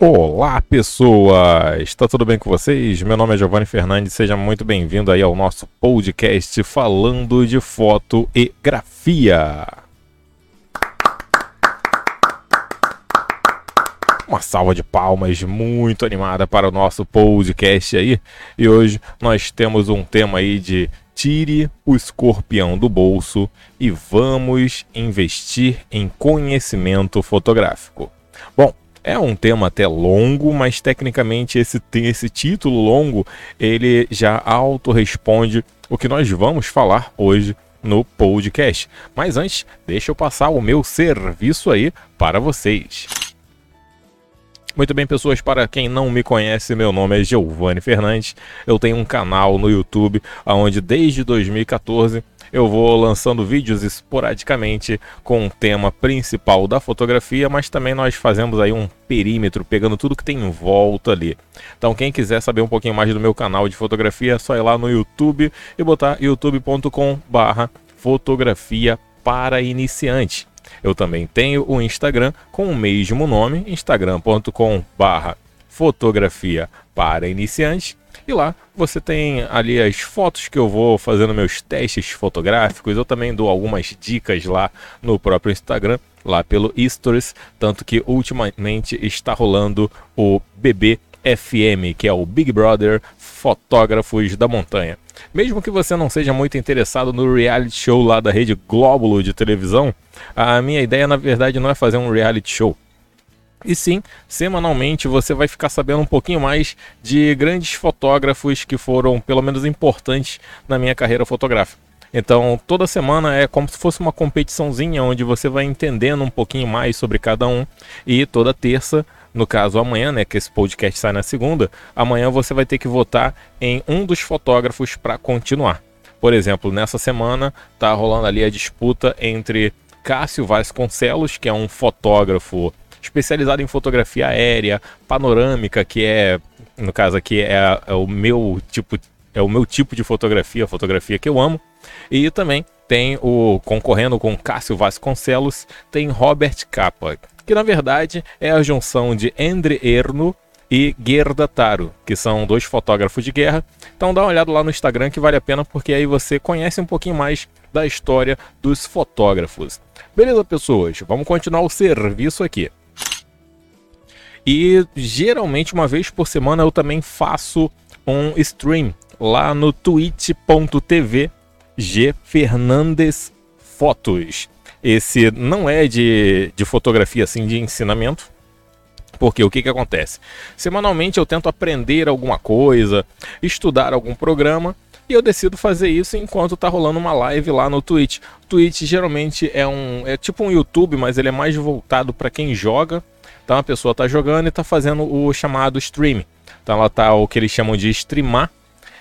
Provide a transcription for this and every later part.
Olá, pessoas! Está tudo bem com vocês? Meu nome é Giovanni Fernandes, seja muito bem-vindo aí ao nosso podcast falando de foto e grafia. Uma salva de palmas muito animada para o nosso podcast aí. E hoje nós temos um tema aí de tire o escorpião do bolso e vamos investir em conhecimento fotográfico. É um tema até longo, mas tecnicamente esse, esse título longo ele já autorresponde o que nós vamos falar hoje no podcast. Mas antes, deixa eu passar o meu serviço aí para vocês. Muito bem, pessoas, para quem não me conhece, meu nome é Giovanni Fernandes. Eu tenho um canal no YouTube onde desde 2014 eu vou lançando vídeos esporadicamente com o tema principal da fotografia, mas também nós fazemos aí um perímetro, pegando tudo que tem em volta ali. Então, quem quiser saber um pouquinho mais do meu canal de fotografia, é só ir lá no YouTube e botar youtube.com/barra fotografia para iniciante. Eu também tenho o Instagram com o mesmo nome, instagram.com/barra fotografia para iniciantes. E lá você tem ali as fotos que eu vou fazendo meus testes fotográficos. Eu também dou algumas dicas lá no próprio Instagram, lá pelo Stories. Tanto que ultimamente está rolando o BBFM, que é o Big Brother Fotógrafos da Montanha. Mesmo que você não seja muito interessado no reality show lá da rede Glóbulo de televisão, a minha ideia na verdade não é fazer um reality show e sim, semanalmente você vai ficar sabendo um pouquinho mais de grandes fotógrafos que foram, pelo menos, importantes na minha carreira fotográfica. Então, toda semana é como se fosse uma competiçãozinha onde você vai entendendo um pouquinho mais sobre cada um. E toda terça, no caso amanhã, né, que esse podcast sai na segunda, amanhã você vai ter que votar em um dos fotógrafos para continuar. Por exemplo, nessa semana tá rolando ali a disputa entre Cássio Vasconcelos, que é um fotógrafo especializado em fotografia aérea, panorâmica, que é, no caso aqui, é, é o meu tipo é o meu tipo de fotografia, a fotografia que eu amo. E também tem o concorrendo com Cássio Vasconcelos, tem Robert Capa, que na verdade é a junção de Endre Erno e Gerda Taro, que são dois fotógrafos de guerra. Então dá uma olhada lá no Instagram que vale a pena porque aí você conhece um pouquinho mais da história dos fotógrafos. Beleza, pessoas? Vamos continuar o serviço aqui. E geralmente uma vez por semana eu também faço um stream lá no twitch.tv G Fernandes Fotos. Esse não é de, de fotografia assim de ensinamento, porque o que, que acontece? Semanalmente eu tento aprender alguma coisa, estudar algum programa e eu decido fazer isso enquanto tá rolando uma live lá no Twitch. O Twitch geralmente é um é tipo um YouTube, mas ele é mais voltado para quem joga então a pessoa está jogando e está fazendo o chamado stream. Então ela está o que eles chamam de streamar.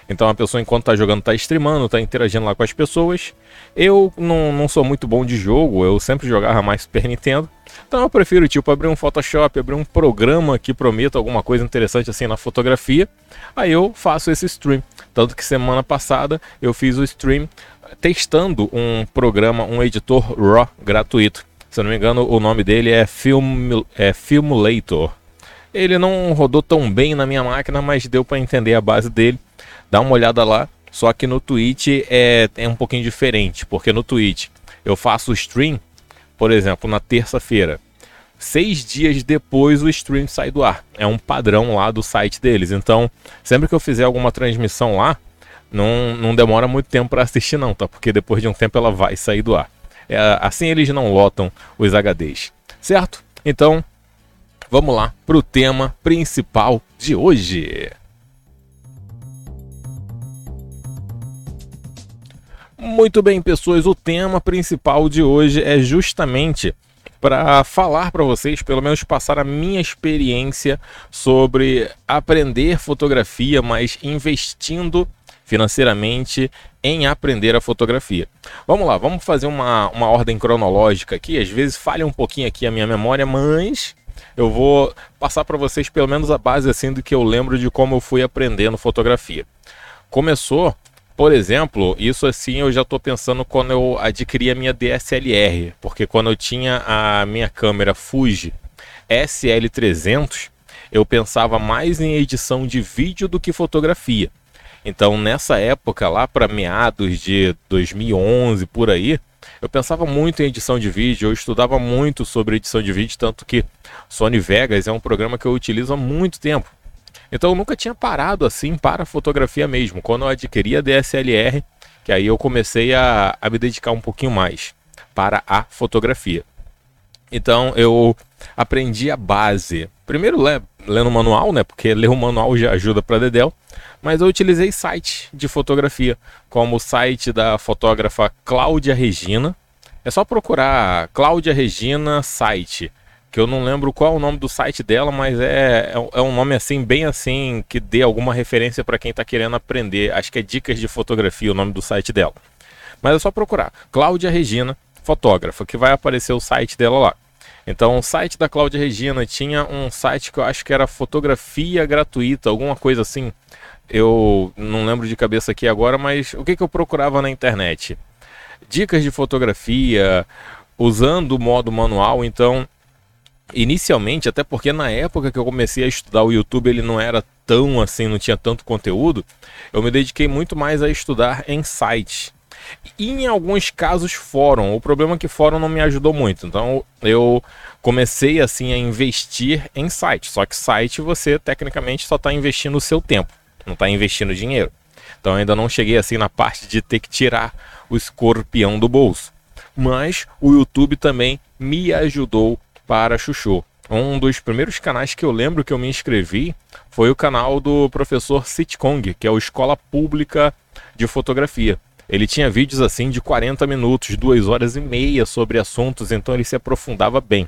Então a pessoa, enquanto está jogando, está streamando, está interagindo lá com as pessoas. Eu não, não sou muito bom de jogo, eu sempre jogava mais Super Nintendo. Então eu prefiro, tipo, abrir um Photoshop, abrir um programa que prometa alguma coisa interessante assim na fotografia. Aí eu faço esse stream. Tanto que semana passada eu fiz o stream testando um programa, um editor RAW gratuito. Se eu não me engano, o nome dele é, Film, é Filmulator. Ele não rodou tão bem na minha máquina, mas deu para entender a base dele. Dá uma olhada lá. Só que no Twitch é, é um pouquinho diferente, porque no Twitch eu faço o stream, por exemplo, na terça-feira. Seis dias depois o stream sai do ar. É um padrão lá do site deles. Então, sempre que eu fizer alguma transmissão lá, não, não demora muito tempo para assistir, não, tá? Porque depois de um tempo ela vai sair do ar. É, assim eles não lotam os HDs, certo? Então, vamos lá para o tema principal de hoje. Muito bem, pessoas, o tema principal de hoje é justamente para falar para vocês, pelo menos passar a minha experiência sobre aprender fotografia, mas investindo financeiramente em aprender a fotografia. Vamos lá, vamos fazer uma, uma ordem cronológica aqui. Às vezes falha um pouquinho aqui a minha memória, mas eu vou passar para vocês pelo menos a base assim do que eu lembro de como eu fui aprendendo fotografia. Começou, por exemplo, isso assim eu já estou pensando quando eu adquiri a minha DSLR, porque quando eu tinha a minha câmera Fuji SL300, eu pensava mais em edição de vídeo do que fotografia. Então, nessa época, lá para meados de 2011 por aí, eu pensava muito em edição de vídeo, eu estudava muito sobre edição de vídeo, tanto que Sony Vegas é um programa que eu utilizo há muito tempo. Então eu nunca tinha parado assim para fotografia mesmo. Quando eu adquiri a DSLR, que aí eu comecei a, a me dedicar um pouquinho mais para a fotografia. Então eu aprendi a base. Primeiro lendo o manual, né? Porque ler o manual já ajuda para Dedel. Mas eu utilizei site de fotografia, como o site da fotógrafa Cláudia Regina. É só procurar Cláudia Regina site, que eu não lembro qual é o nome do site dela, mas é, é, é um nome assim, bem assim, que dê alguma referência para quem está querendo aprender. Acho que é Dicas de Fotografia o nome do site dela. Mas é só procurar Cláudia Regina, fotógrafa, que vai aparecer o site dela lá. Então, o site da Cláudia Regina tinha um site que eu acho que era fotografia gratuita, alguma coisa assim. Eu não lembro de cabeça aqui agora, mas o que, que eu procurava na internet? Dicas de fotografia, usando o modo manual. Então, inicialmente, até porque na época que eu comecei a estudar o YouTube, ele não era tão assim, não tinha tanto conteúdo, eu me dediquei muito mais a estudar em site. E em alguns casos fórum. O problema é que fórum não me ajudou muito. Então eu comecei assim a investir em site. Só que site você tecnicamente só está investindo o seu tempo, não está investindo dinheiro. Então ainda não cheguei assim na parte de ter que tirar o escorpião do bolso. Mas o YouTube também me ajudou para Chuchu. Um dos primeiros canais que eu lembro que eu me inscrevi foi o canal do professor Sitcong, que é o Escola Pública de Fotografia. Ele tinha vídeos assim de 40 minutos, 2 horas e meia sobre assuntos, então ele se aprofundava bem.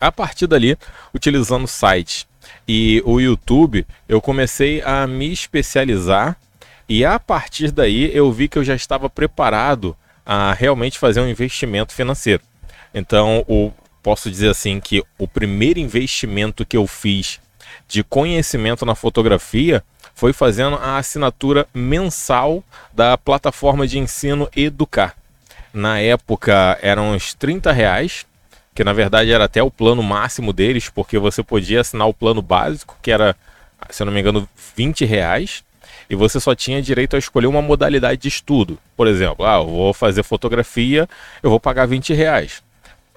A partir dali, utilizando o site e o YouTube, eu comecei a me especializar e a partir daí eu vi que eu já estava preparado a realmente fazer um investimento financeiro. Então, o, posso dizer assim que o primeiro investimento que eu fiz de conhecimento na fotografia foi fazendo a assinatura mensal da plataforma de ensino Educar. Na época eram uns 30 reais, que na verdade era até o plano máximo deles, porque você podia assinar o plano básico, que era, se eu não me engano, 20 reais, e você só tinha direito a escolher uma modalidade de estudo. Por exemplo, ah, eu vou fazer fotografia, eu vou pagar 20 reais.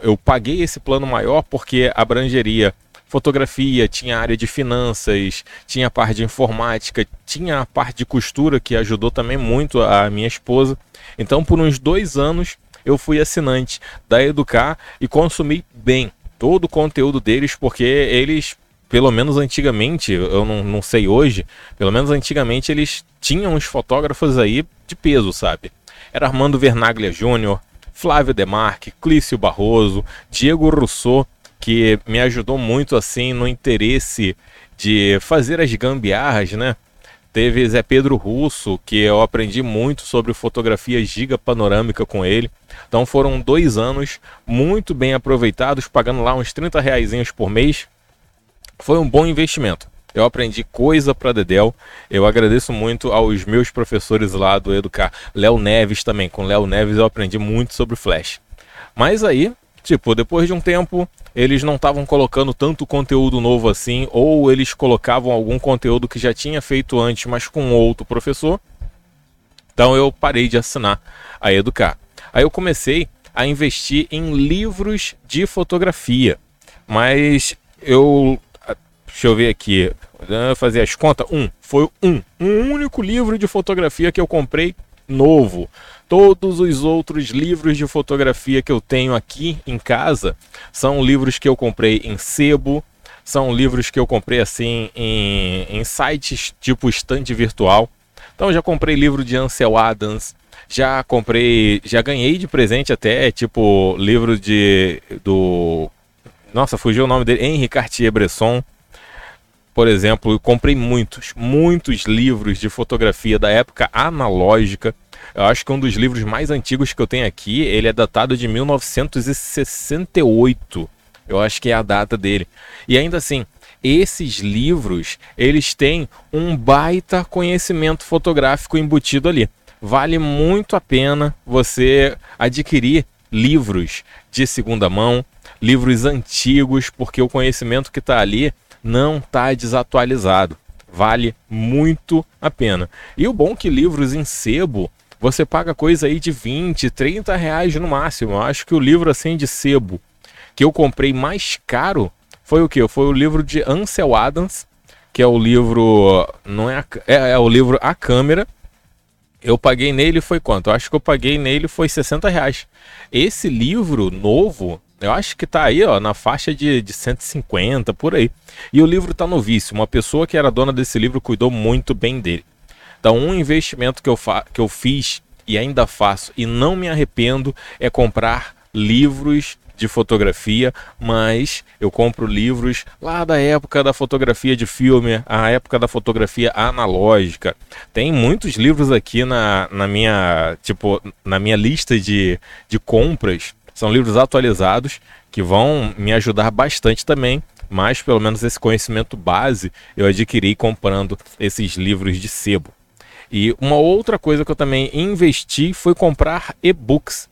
Eu paguei esse plano maior porque abrangeria fotografia, tinha área de finanças, tinha a parte de informática, tinha a parte de costura que ajudou também muito a minha esposa. Então, por uns dois anos, eu fui assinante da Educar e consumi bem todo o conteúdo deles, porque eles, pelo menos antigamente, eu não, não sei hoje, pelo menos antigamente eles tinham uns fotógrafos aí de peso, sabe? Era Armando Vernaglia Júnior, Flávio Demarque, Clício Barroso, Diego Rousseau, que me ajudou muito assim no interesse de fazer as gambiarras, né? Teve Zé Pedro Russo, que eu aprendi muito sobre fotografia giga panorâmica com ele. Então foram dois anos muito bem aproveitados, pagando lá uns 30 reais por mês. Foi um bom investimento. Eu aprendi coisa para Dedel. Eu agradeço muito aos meus professores lá do Educar. Léo Neves também. Com Léo Neves eu aprendi muito sobre Flash. Mas aí, tipo, depois de um tempo, eles não estavam colocando tanto conteúdo novo assim, ou eles colocavam algum conteúdo que já tinha feito antes, mas com outro professor. Então eu parei de assinar a Educar. Aí eu comecei a investir em livros de fotografia. Mas eu. Deixa eu ver aqui. Fazer as contas. Um. Foi um. Um único livro de fotografia que eu comprei novo. Todos os outros livros de fotografia que eu tenho aqui em casa são livros que eu comprei em sebo, são livros que eu comprei assim em, em sites tipo estante virtual. Então já comprei livro de Ansel Adams, já comprei, já ganhei de presente até tipo livro de do nossa, fugiu o nome dele, Henri Cartier-Bresson. Por exemplo, comprei muitos, muitos livros de fotografia da época analógica. Eu acho que um dos livros mais antigos que eu tenho aqui, ele é datado de 1968. Eu acho que é a data dele. E ainda assim, esses livros, eles têm um baita conhecimento fotográfico embutido ali. Vale muito a pena você adquirir livros de segunda mão, livros antigos, porque o conhecimento que está ali não está desatualizado. Vale muito a pena. E o bom é que livros em sebo você paga coisa aí de 20, 30 reais no máximo. Eu acho que o livro assim de sebo que eu comprei mais caro foi o que? Foi o livro de Ansel Adams, que é o livro. Não é, a, é, é, o livro A Câmera. Eu paguei nele foi quanto? Eu acho que eu paguei nele foi 60 reais. Esse livro novo, eu acho que tá aí, ó, na faixa de, de 150, por aí. E o livro tá novíssimo. Uma pessoa que era dona desse livro cuidou muito bem dele. Então, um investimento que eu, que eu fiz e ainda faço e não me arrependo é comprar livros de fotografia, mas eu compro livros lá da época da fotografia de filme, a época da fotografia analógica. Tem muitos livros aqui na, na minha tipo na minha lista de, de compras. São livros atualizados que vão me ajudar bastante também mas pelo menos esse conhecimento base eu adquiri comprando esses livros de sebo. E uma outra coisa que eu também investi foi comprar e-books.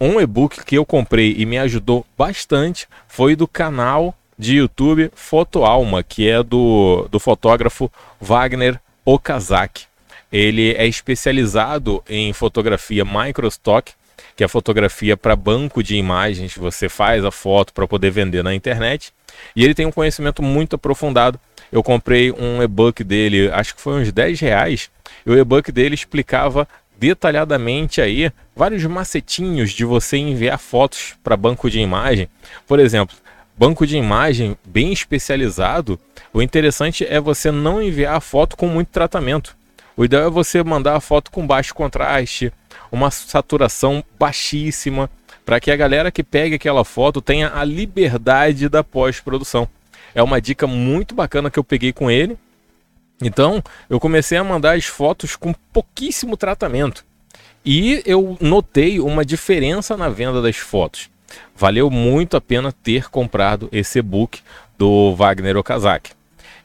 Um e-book que eu comprei e me ajudou bastante foi do canal de YouTube Foto Alma, que é do, do fotógrafo Wagner Okazaki. Ele é especializado em fotografia microstock, que é fotografia para banco de imagens. Você faz a foto para poder vender na internet. E ele tem um conhecimento muito aprofundado. Eu comprei um e-book dele, acho que foi uns 10 reais. E o e-book dele explicava detalhadamente aí vários macetinhos de você enviar fotos para banco de imagem. Por exemplo, banco de imagem bem especializado, o interessante é você não enviar a foto com muito tratamento. O ideal é você mandar a foto com baixo contraste, uma saturação baixíssima, para que a galera que pegue aquela foto tenha a liberdade da pós-produção. É uma dica muito bacana que eu peguei com ele. Então, eu comecei a mandar as fotos com pouquíssimo tratamento. E eu notei uma diferença na venda das fotos. Valeu muito a pena ter comprado esse e-book do Wagner Okazaki.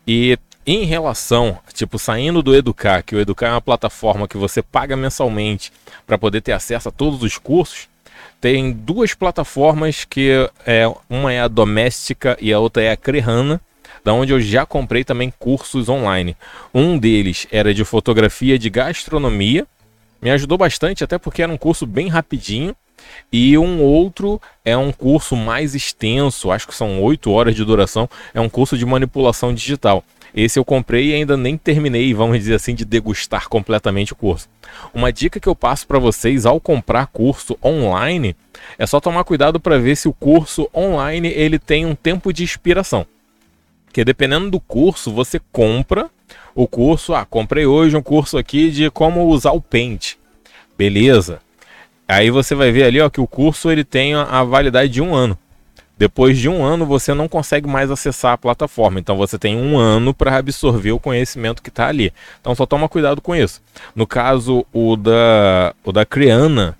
E em relação, tipo, saindo do Educar, que o Educar é uma plataforma que você paga mensalmente para poder ter acesso a todos os cursos, tem duas plataformas que é uma é a Doméstica e a outra é a Crehana, da onde eu já comprei também cursos online. Um deles era de fotografia de gastronomia, me ajudou bastante até porque era um curso bem rapidinho. E um outro é um curso mais extenso, acho que são oito horas de duração, é um curso de manipulação digital. Esse eu comprei e ainda nem terminei, vamos dizer assim, de degustar completamente o curso. Uma dica que eu passo para vocês ao comprar curso online é só tomar cuidado para ver se o curso online ele tem um tempo de expiração. Que dependendo do curso, você compra o curso, ah, comprei hoje um curso aqui de como usar o Paint. Beleza. Aí você vai ver ali, ó, que o curso ele tem a validade de um ano. Depois de um ano você não consegue mais acessar a plataforma, então você tem um ano para absorver o conhecimento que está ali. Então só toma cuidado com isso. No caso o da o da Criana,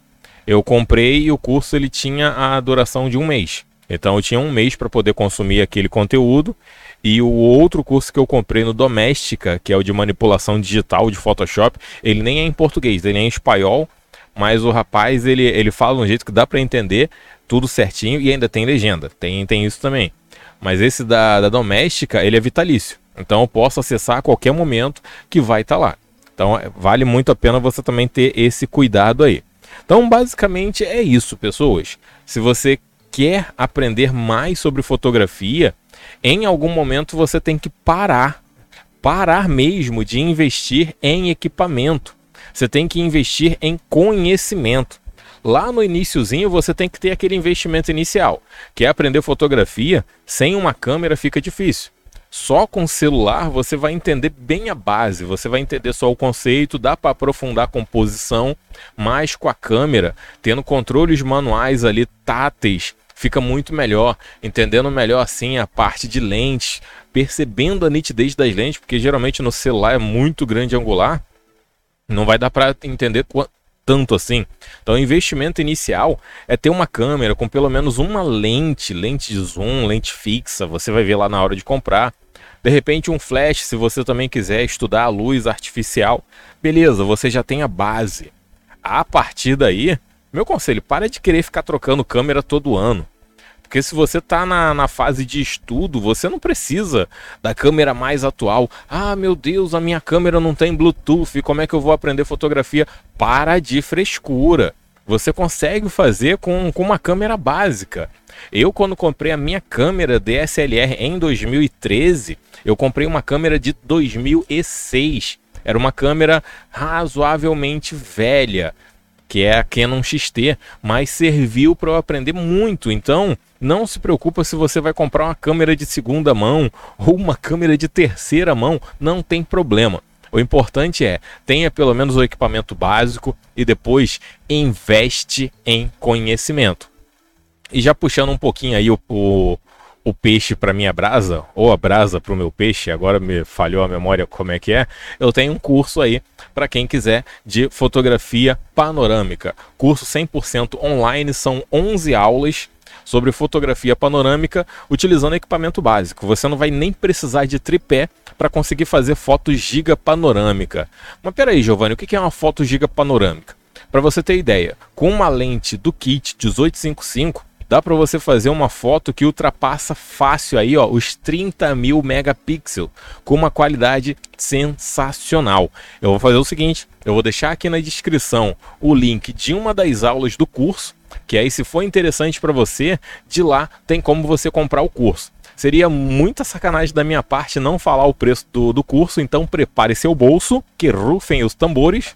eu comprei e o curso ele tinha a duração de um mês. Então eu tinha um mês para poder consumir aquele conteúdo. E o outro curso que eu comprei no Doméstica, que é o de manipulação digital de Photoshop, ele nem é em português, ele é em espanhol, mas o rapaz ele, ele fala de um jeito que dá para entender tudo certinho e ainda tem legenda. Tem, tem isso também. Mas esse da, da doméstica, ele é vitalício. Então eu posso acessar a qualquer momento que vai estar tá lá. Então é, vale muito a pena você também ter esse cuidado aí. Então basicamente é isso, pessoas. Se você quer aprender mais sobre fotografia, em algum momento você tem que parar. Parar mesmo de investir em equipamento. Você tem que investir em conhecimento. Lá no iníciozinho você tem que ter aquele investimento inicial, que é aprender fotografia, sem uma câmera fica difícil. Só com celular você vai entender bem a base, você vai entender só o conceito, dá para aprofundar a composição, mas com a câmera, tendo controles manuais ali táteis, fica muito melhor, entendendo melhor assim a parte de lentes, percebendo a nitidez das lentes, porque geralmente no celular é muito grande angular, não vai dar para entender tanto assim. Então, o investimento inicial é ter uma câmera com pelo menos uma lente, lente de zoom, lente fixa, você vai ver lá na hora de comprar. De repente, um flash, se você também quiser estudar a luz artificial. Beleza, você já tem a base. A partir daí, meu conselho, para de querer ficar trocando câmera todo ano. Porque se você está na, na fase de estudo, você não precisa da câmera mais atual. Ah, meu Deus, a minha câmera não tem Bluetooth, como é que eu vou aprender fotografia? Para de frescura. Você consegue fazer com, com uma câmera básica. Eu, quando comprei a minha câmera DSLR em 2013, eu comprei uma câmera de 2006. Era uma câmera razoavelmente velha, que é a Canon XT, mas serviu para eu aprender muito. Então, não se preocupa se você vai comprar uma câmera de segunda mão ou uma câmera de terceira mão, não tem problema. O importante é, tenha pelo menos o equipamento básico e depois investe em conhecimento. E já puxando um pouquinho aí o, o, o peixe para minha brasa, ou a brasa para o meu peixe, agora me falhou a memória como é que é, eu tenho um curso aí para quem quiser de fotografia panorâmica. Curso 100% online, são 11 aulas sobre fotografia panorâmica utilizando equipamento básico. Você não vai nem precisar de tripé para conseguir fazer foto giga panorâmica. Mas peraí, Giovanni, o que é uma foto giga panorâmica? Para você ter ideia, com uma lente do kit 1855, dá para você fazer uma foto que ultrapassa fácil aí, ó, os 30 mil megapixels, com uma qualidade sensacional. Eu vou fazer o seguinte, eu vou deixar aqui na descrição o link de uma das aulas do curso que aí se for interessante para você, de lá tem como você comprar o curso. Seria muita sacanagem da minha parte não falar o preço do, do curso, então prepare seu bolso, que rufem os tambores.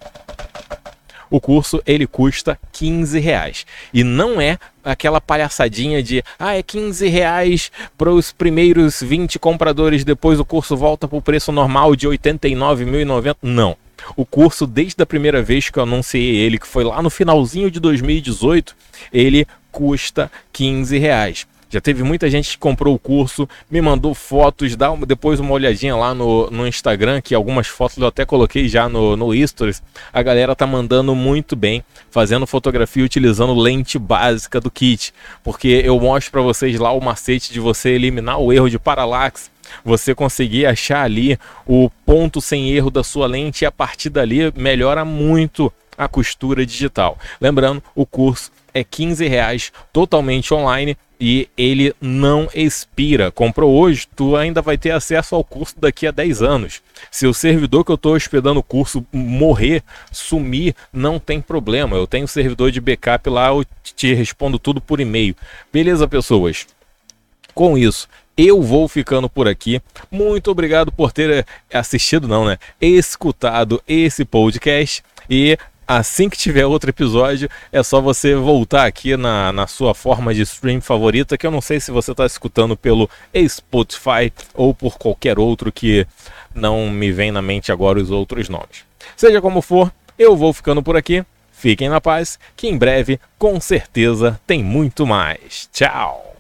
O curso ele custa 15 reais. E não é aquela palhaçadinha de ah, é 15 reais para os primeiros 20 compradores, depois o curso volta para o preço normal de 89.090. Não. O curso, desde a primeira vez que eu anunciei ele, que foi lá no finalzinho de 2018, ele custa 15 reais. Já teve muita gente que comprou o curso, me mandou fotos, dá depois uma olhadinha lá no, no Instagram, que algumas fotos eu até coloquei já no, no Stories. A galera tá mandando muito bem, fazendo fotografia utilizando lente básica do kit. Porque eu mostro para vocês lá o macete de você eliminar o erro de paralaxe, você conseguir achar ali o ponto sem erro da sua lente e a partir dali melhora muito a costura digital. Lembrando, o curso é 15 reais, totalmente online e ele não expira. Comprou hoje, tu ainda vai ter acesso ao curso daqui a 10 anos. Se o servidor que eu estou hospedando o curso morrer, sumir, não tem problema. Eu tenho servidor de backup lá, eu te respondo tudo por e-mail. Beleza, pessoas? Com isso, eu vou ficando por aqui. Muito obrigado por ter assistido, não, né? Escutado esse podcast. E Assim que tiver outro episódio, é só você voltar aqui na, na sua forma de stream favorita, que eu não sei se você está escutando pelo Spotify ou por qualquer outro que não me vem na mente agora os outros nomes. Seja como for, eu vou ficando por aqui. Fiquem na paz, que em breve, com certeza, tem muito mais. Tchau!